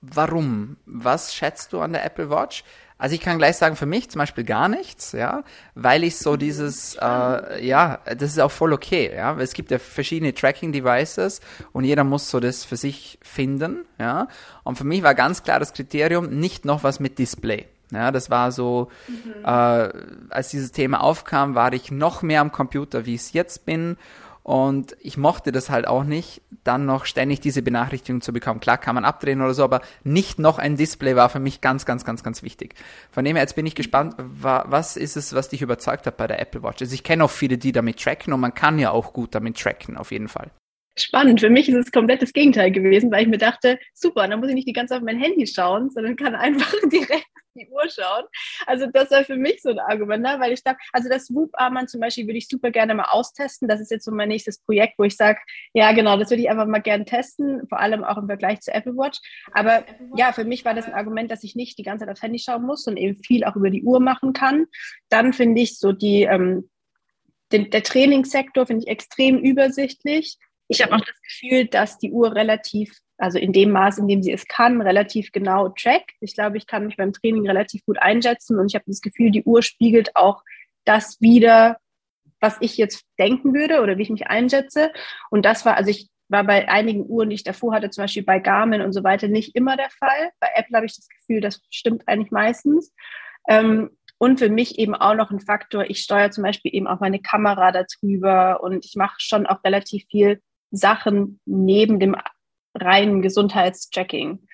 warum? Was schätzt du an der Apple Watch? Also ich kann gleich sagen, für mich zum Beispiel gar nichts, ja, weil ich so dieses, äh, ja, das ist auch voll okay, ja, weil es gibt ja verschiedene Tracking-Devices und jeder muss so das für sich finden, ja. Und für mich war ganz klar das Kriterium, nicht noch was mit Display. Ja, das war so, mhm. äh, als dieses Thema aufkam, war ich noch mehr am Computer, wie ich es jetzt bin und ich mochte das halt auch nicht, dann noch ständig diese Benachrichtigung zu bekommen. Klar kann man abdrehen oder so, aber nicht noch ein Display war für mich ganz, ganz, ganz, ganz wichtig. Von dem her, jetzt bin ich gespannt, was ist es, was dich überzeugt hat bei der Apple Watch? Also ich kenne auch viele, die damit tracken und man kann ja auch gut damit tracken, auf jeden Fall spannend. Für mich ist es komplett das Gegenteil gewesen, weil ich mir dachte, super, dann muss ich nicht die ganze Zeit auf mein Handy schauen, sondern kann [LAUGHS] einfach direkt die Uhr schauen. Also das war für mich so ein Argument, ne? weil ich dachte, also das Whoop-Armband zum Beispiel würde ich super gerne mal austesten. Das ist jetzt so mein nächstes Projekt, wo ich sage, ja genau, das würde ich einfach mal gerne testen, vor allem auch im Vergleich zu Apple Watch. Aber ja, für mich war das ein Argument, dass ich nicht die ganze Zeit aufs Handy schauen muss und eben viel auch über die Uhr machen kann. Dann finde ich so die, ähm, den, der Trainingssektor finde ich extrem übersichtlich. Ich habe auch das Gefühl, dass die Uhr relativ also in dem Maß, in dem sie es kann, relativ genau trackt. Ich glaube, ich kann mich beim Training relativ gut einschätzen und ich habe das Gefühl, die Uhr spiegelt auch das wieder, was ich jetzt denken würde oder wie ich mich einschätze. Und das war, also ich war bei einigen Uhren, die ich davor hatte, zum Beispiel bei Garmin und so weiter, nicht immer der Fall. Bei Apple habe ich das Gefühl, das stimmt eigentlich meistens. Ähm, und für mich eben auch noch ein Faktor, ich steuere zum Beispiel eben auch meine Kamera darüber und ich mache schon auch relativ viel Sachen neben dem reinen Gesundheitschecking.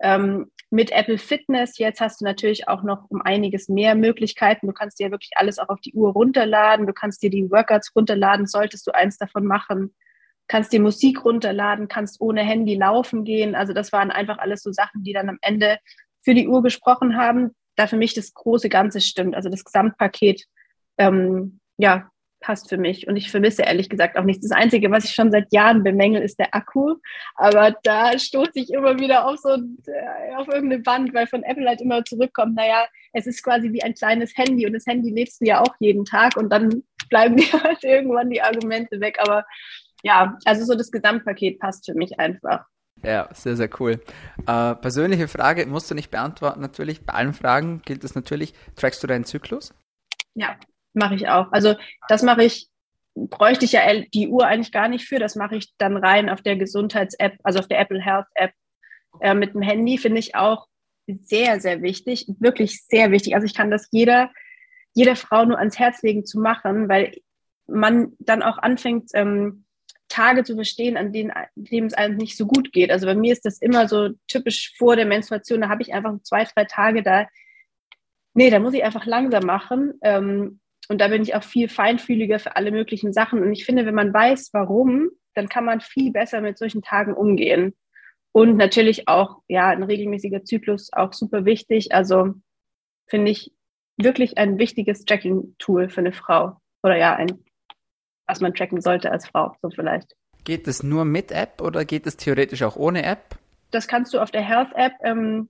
Ähm, mit Apple Fitness jetzt hast du natürlich auch noch um einiges mehr Möglichkeiten. Du kannst dir wirklich alles auch auf die Uhr runterladen. Du kannst dir die Workouts runterladen, solltest du eins davon machen. Kannst dir Musik runterladen, kannst ohne Handy laufen gehen. Also das waren einfach alles so Sachen, die dann am Ende für die Uhr gesprochen haben. Da für mich das große Ganze stimmt. Also das Gesamtpaket ähm, ja, passt für mich. Und ich vermisse ehrlich gesagt auch nichts. Das Einzige, was ich schon seit Jahren bemängel, ist der Akku. Aber da stoße ich immer wieder auf so äh, auf irgendeine Wand, weil von Apple halt immer zurückkommt, naja, es ist quasi wie ein kleines Handy und das Handy lebst du ja auch jeden Tag und dann bleiben [LAUGHS] dir halt irgendwann die Argumente weg. Aber ja, also so das Gesamtpaket passt für mich einfach. Ja, sehr, sehr cool. Äh, persönliche Frage musst du nicht beantworten, natürlich. Bei allen Fragen gilt es natürlich. Trackst du deinen Zyklus? Ja, Mache ich auch. Also das mache ich, bräuchte ich ja die Uhr eigentlich gar nicht für. Das mache ich dann rein auf der Gesundheits-App, also auf der Apple Health-App äh, mit dem Handy, finde ich auch sehr, sehr wichtig. Wirklich sehr wichtig. Also ich kann das jeder, jeder Frau nur ans Herz legen zu machen, weil man dann auch anfängt, ähm, Tage zu verstehen, an denen, denen es einem nicht so gut geht. Also bei mir ist das immer so typisch vor der Menstruation, da habe ich einfach zwei, drei Tage da, nee, da muss ich einfach langsam machen. Ähm, und da bin ich auch viel feinfühliger für alle möglichen Sachen. Und ich finde, wenn man weiß, warum, dann kann man viel besser mit solchen Tagen umgehen. Und natürlich auch, ja, ein regelmäßiger Zyklus auch super wichtig. Also finde ich wirklich ein wichtiges Tracking-Tool für eine Frau. Oder ja, ein, was man tracken sollte als Frau, so vielleicht. Geht es nur mit App oder geht es theoretisch auch ohne App? Das kannst du auf der Health-App ähm,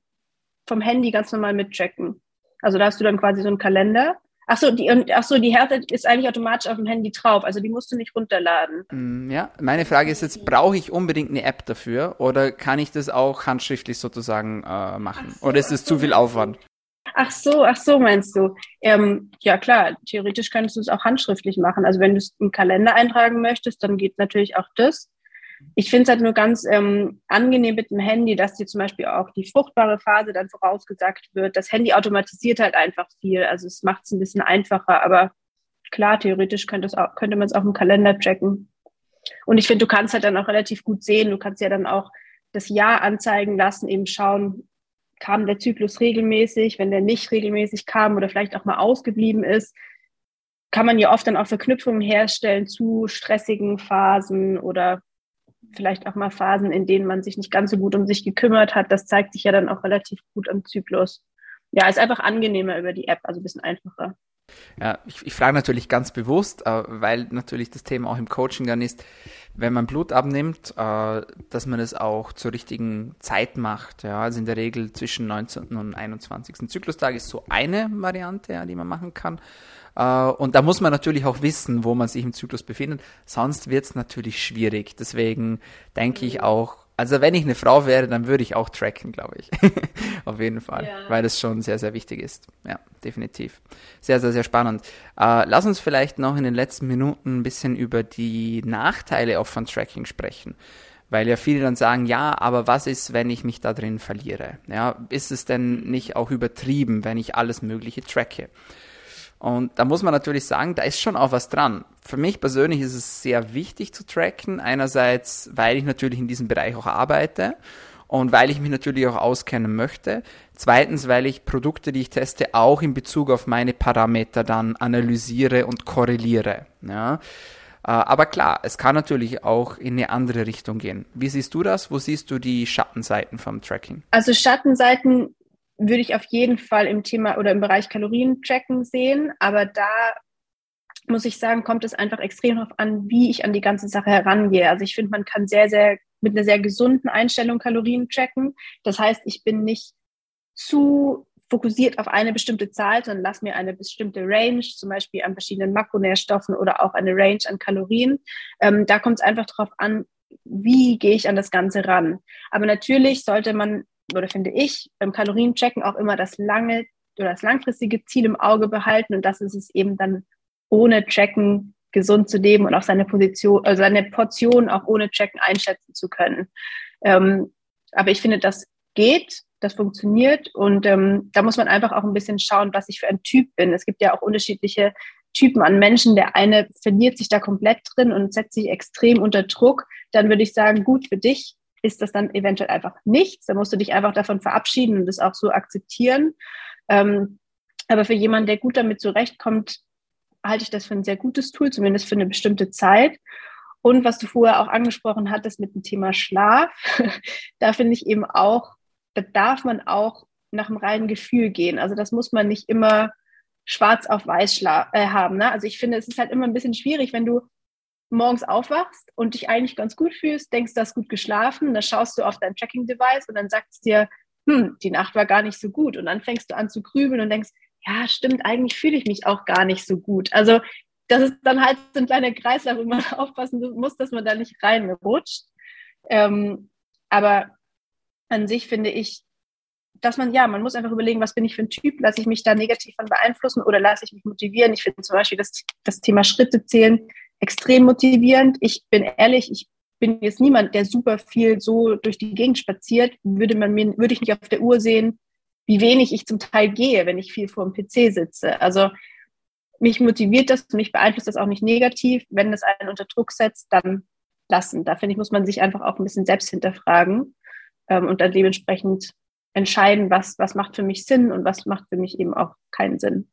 vom Handy ganz normal mittracken. Also da hast du dann quasi so einen Kalender Ach so, die, ach so, die Härte ist eigentlich automatisch auf dem Handy drauf, also die musst du nicht runterladen. Mm, ja, meine Frage ist jetzt, brauche ich unbedingt eine App dafür oder kann ich das auch handschriftlich sozusagen äh, machen? So, oder ist es zu viel Aufwand? Ach so, ach so meinst du. Ähm, ja klar, theoretisch könntest du es auch handschriftlich machen. Also wenn du es im Kalender eintragen möchtest, dann geht natürlich auch das. Ich finde es halt nur ganz ähm, angenehm mit dem Handy, dass dir zum Beispiel auch die fruchtbare Phase dann vorausgesagt wird. Das Handy automatisiert halt einfach viel. Also es macht es ein bisschen einfacher, aber klar, theoretisch könnte, könnte man es auch im Kalender tracken. Und ich finde, du kannst halt dann auch relativ gut sehen. Du kannst ja dann auch das Jahr anzeigen lassen, eben schauen, kam der Zyklus regelmäßig, wenn der nicht regelmäßig kam oder vielleicht auch mal ausgeblieben ist, kann man ja oft dann auch Verknüpfungen herstellen zu stressigen Phasen oder vielleicht auch mal Phasen, in denen man sich nicht ganz so gut um sich gekümmert hat. Das zeigt sich ja dann auch relativ gut am Zyklus. Ja, ist einfach angenehmer über die App, also ein bisschen einfacher. Ja, ich, ich frage natürlich ganz bewusst, äh, weil natürlich das Thema auch im Coaching dann ist, wenn man Blut abnimmt, äh, dass man es auch zur richtigen Zeit macht. Ja, also in der Regel zwischen 19. und 21. Zyklustag ist so eine Variante, ja, die man machen kann. Äh, und da muss man natürlich auch wissen, wo man sich im Zyklus befindet. Sonst wird es natürlich schwierig. Deswegen denke ich auch, also wenn ich eine Frau wäre, dann würde ich auch tracken, glaube ich. [LAUGHS] Auf jeden Fall. Ja. Weil das schon sehr, sehr wichtig ist. Ja, definitiv. Sehr, sehr, sehr spannend. Äh, lass uns vielleicht noch in den letzten Minuten ein bisschen über die Nachteile auch von Tracking sprechen. Weil ja viele dann sagen, ja, aber was ist, wenn ich mich da drin verliere? Ja, ist es denn nicht auch übertrieben, wenn ich alles Mögliche tracke? Und da muss man natürlich sagen, da ist schon auch was dran. Für mich persönlich ist es sehr wichtig zu tracken. Einerseits, weil ich natürlich in diesem Bereich auch arbeite und weil ich mich natürlich auch auskennen möchte. Zweitens, weil ich Produkte, die ich teste, auch in Bezug auf meine Parameter dann analysiere und korreliere. Ja. Äh, aber klar, es kann natürlich auch in eine andere Richtung gehen. Wie siehst du das? Wo siehst du die Schattenseiten vom Tracking? Also Schattenseiten würde ich auf jeden Fall im Thema oder im Bereich Kalorientracken sehen. Aber da muss ich sagen, kommt es einfach extrem darauf an, wie ich an die ganze Sache herangehe. Also ich finde, man kann sehr, sehr mit einer sehr gesunden Einstellung Kalorien tracken. Das heißt, ich bin nicht zu fokussiert auf eine bestimmte Zahl, sondern lass mir eine bestimmte Range, zum Beispiel an verschiedenen Makronährstoffen oder auch eine Range an Kalorien. Ähm, da kommt es einfach darauf an, wie gehe ich an das Ganze ran. Aber natürlich sollte man oder finde ich, beim Kalorienchecken auch immer das lange oder das langfristige Ziel im Auge behalten und das ist es eben dann ohne Checken gesund zu leben und auch seine Position, also seine Portion auch ohne Checken einschätzen zu können. Ähm, aber ich finde, das geht, das funktioniert und ähm, da muss man einfach auch ein bisschen schauen, was ich für ein Typ bin. Es gibt ja auch unterschiedliche Typen an Menschen. Der eine verliert sich da komplett drin und setzt sich extrem unter Druck. Dann würde ich sagen, gut für dich, ist das dann eventuell einfach nichts. Da musst du dich einfach davon verabschieden und das auch so akzeptieren. Ähm, aber für jemanden, der gut damit zurechtkommt, halte ich das für ein sehr gutes Tool, zumindest für eine bestimmte Zeit. Und was du vorher auch angesprochen hattest mit dem Thema Schlaf, [LAUGHS] da finde ich eben auch, da darf man auch nach dem reinen Gefühl gehen. Also das muss man nicht immer schwarz auf weiß äh, haben. Ne? Also ich finde, es ist halt immer ein bisschen schwierig, wenn du morgens aufwachst und dich eigentlich ganz gut fühlst, denkst, du hast gut geschlafen, dann schaust du auf dein Tracking-Device und dann sagt es dir, hm, die Nacht war gar nicht so gut. Und dann fängst du an zu grübeln und denkst, ja, stimmt, eigentlich fühle ich mich auch gar nicht so gut. Also das ist dann halt so ein kleiner Kreislauf, wo man [LAUGHS] aufpassen muss, dass man da nicht reinrutscht. Ähm, aber an sich finde ich, dass man, ja, man muss einfach überlegen, was bin ich für ein Typ? Lasse ich mich da negativ von beeinflussen oder lasse ich mich motivieren? Ich finde zum Beispiel das, das Thema Schritte zählen extrem motivierend. Ich bin ehrlich, ich bin jetzt niemand, der super viel so durch die Gegend spaziert. Würde man mir, würde ich nicht auf der Uhr sehen, wie wenig ich zum Teil gehe, wenn ich viel vor dem PC sitze. Also mich motiviert das, mich beeinflusst das auch nicht negativ. Wenn das einen unter Druck setzt, dann lassen. Da finde ich, muss man sich einfach auch ein bisschen selbst hinterfragen ähm, und dann dementsprechend entscheiden, was, was macht für mich Sinn und was macht für mich eben auch keinen Sinn.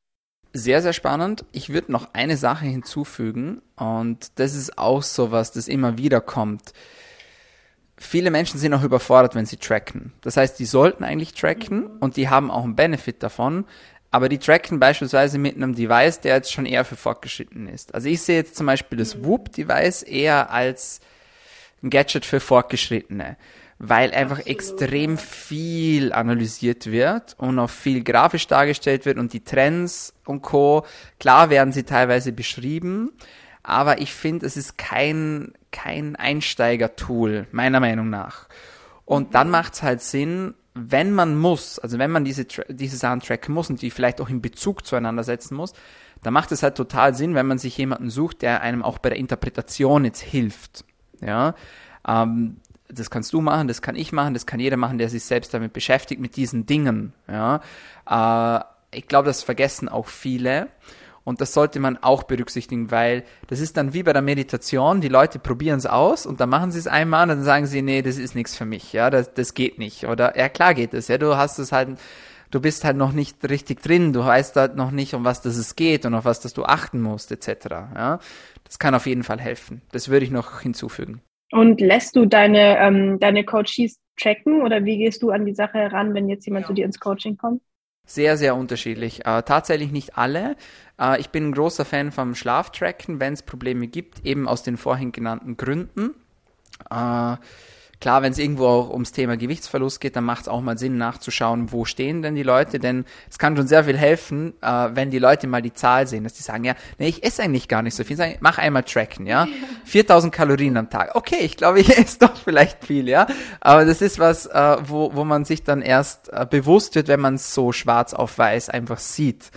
Sehr, sehr spannend. Ich würde noch eine Sache hinzufügen und das ist auch so was, das immer wieder kommt. Viele Menschen sind auch überfordert, wenn sie tracken. Das heißt, die sollten eigentlich tracken und die haben auch einen Benefit davon, aber die tracken beispielsweise mit einem Device, der jetzt schon eher für fortgeschritten ist. Also ich sehe jetzt zum Beispiel das Whoop-Device eher als ein Gadget für Fortgeschrittene weil einfach Absolut. extrem viel analysiert wird und auch viel grafisch dargestellt wird und die Trends und Co. Klar werden sie teilweise beschrieben, aber ich finde, es ist kein, kein Einsteiger-Tool, meiner Meinung nach. Und dann mhm. macht es halt Sinn, wenn man muss, also wenn man diese, diese Sachen tracken muss und die vielleicht auch in Bezug zueinander setzen muss, dann macht es halt total Sinn, wenn man sich jemanden sucht, der einem auch bei der Interpretation jetzt hilft. Ja, ähm, das kannst du machen, das kann ich machen, das kann jeder machen, der sich selbst damit beschäftigt, mit diesen Dingen. Ja? Äh, ich glaube, das vergessen auch viele. Und das sollte man auch berücksichtigen, weil das ist dann wie bei der Meditation, die Leute probieren es aus und dann machen sie es einmal und dann sagen sie, nee, das ist nichts für mich, ja, das, das geht nicht. Oder ja, klar geht es, ja, du hast es halt, du bist halt noch nicht richtig drin, du weißt halt noch nicht, um was das es geht und auf was das du achten musst, etc. Ja, das kann auf jeden Fall helfen. Das würde ich noch hinzufügen. Und lässt du deine, ähm, deine Coaches tracken oder wie gehst du an die Sache heran, wenn jetzt jemand ja. zu dir ins Coaching kommt? Sehr, sehr unterschiedlich. Äh, tatsächlich nicht alle. Äh, ich bin ein großer Fan vom Schlaftracken, wenn es Probleme gibt, eben aus den vorhin genannten Gründen. Äh, Klar, wenn es irgendwo auch ums Thema Gewichtsverlust geht, dann macht es auch mal Sinn nachzuschauen, wo stehen denn die Leute, denn es kann schon sehr viel helfen, äh, wenn die Leute mal die Zahl sehen, dass die sagen, ja, nee, ich esse eigentlich gar nicht so viel, Sag, mach einmal tracken, ja, [LAUGHS] 4000 Kalorien am Tag, okay, ich glaube, ich [LAUGHS] esse doch vielleicht viel, ja, aber das ist was, äh, wo, wo man sich dann erst äh, bewusst wird, wenn man es so schwarz auf weiß einfach sieht.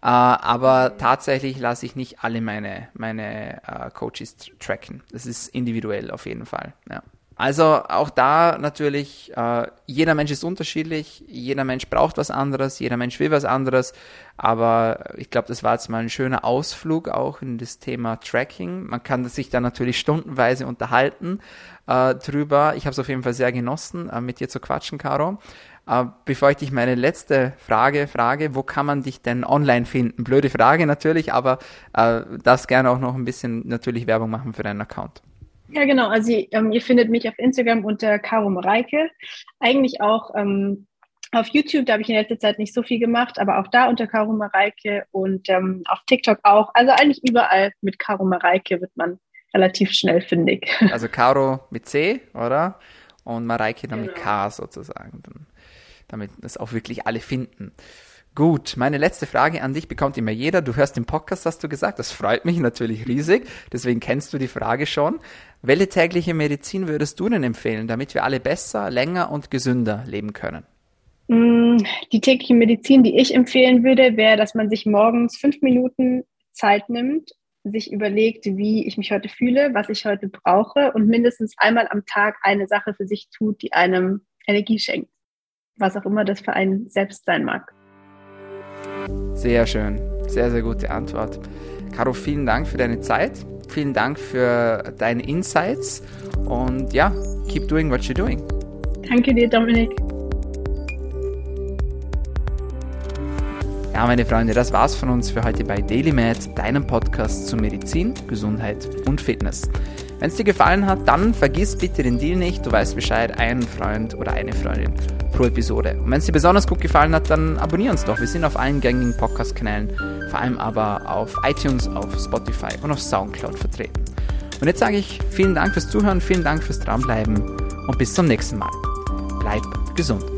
Uh, aber tatsächlich lasse ich nicht alle meine, meine uh, Coaches tracken. Das ist individuell auf jeden Fall. Ja. Also auch da natürlich, äh, jeder Mensch ist unterschiedlich, jeder Mensch braucht was anderes, jeder Mensch will was anderes, aber ich glaube, das war jetzt mal ein schöner Ausflug auch in das Thema Tracking. Man kann sich da natürlich stundenweise unterhalten äh, drüber. Ich habe es auf jeden Fall sehr genossen, äh, mit dir zu quatschen, Caro. Äh, bevor ich dich meine letzte Frage frage, wo kann man dich denn online finden? Blöde Frage natürlich, aber äh, das gerne auch noch ein bisschen natürlich Werbung machen für deinen Account. Ja, genau. Also ähm, ihr findet mich auf Instagram unter Caro Mareike. Eigentlich auch ähm, auf YouTube, da habe ich in letzter Zeit nicht so viel gemacht, aber auch da unter Caro Mareike und ähm, auf TikTok auch. Also eigentlich überall mit Caro Mareike wird man relativ schnell fündig. [LAUGHS] Also Caro mit C, oder? Und Mareike dann genau. mit K sozusagen. Dann, damit das auch wirklich alle finden. Gut, meine letzte Frage an dich bekommt immer jeder. Du hörst den Podcast, hast du gesagt. Das freut mich natürlich riesig. Deswegen kennst du die Frage schon. Welche tägliche Medizin würdest du denn empfehlen, damit wir alle besser, länger und gesünder leben können? Mm, die tägliche Medizin, die ich empfehlen würde, wäre, dass man sich morgens fünf Minuten Zeit nimmt, sich überlegt, wie ich mich heute fühle, was ich heute brauche und mindestens einmal am Tag eine Sache für sich tut, die einem Energie schenkt. Was auch immer das für einen selbst sein mag. Sehr schön. Sehr, sehr gute Antwort. Caro, vielen Dank für deine Zeit. Vielen Dank für deine Insights. Und ja, keep doing what you're doing. Danke dir, Dominik. Ja, meine Freunde, das war's von uns für heute bei DailyMed, deinem Podcast zu Medizin, Gesundheit und Fitness. Wenn es dir gefallen hat, dann vergiss bitte den Deal nicht. Du weißt Bescheid, einen Freund oder eine Freundin pro Episode. Und wenn es dir besonders gut gefallen hat, dann abonnier uns doch. Wir sind auf allen gängigen Podcast-Kanälen, vor allem aber auf iTunes, auf Spotify und auf Soundcloud vertreten. Und jetzt sage ich vielen Dank fürs Zuhören, vielen Dank fürs Dranbleiben und bis zum nächsten Mal. Bleib gesund.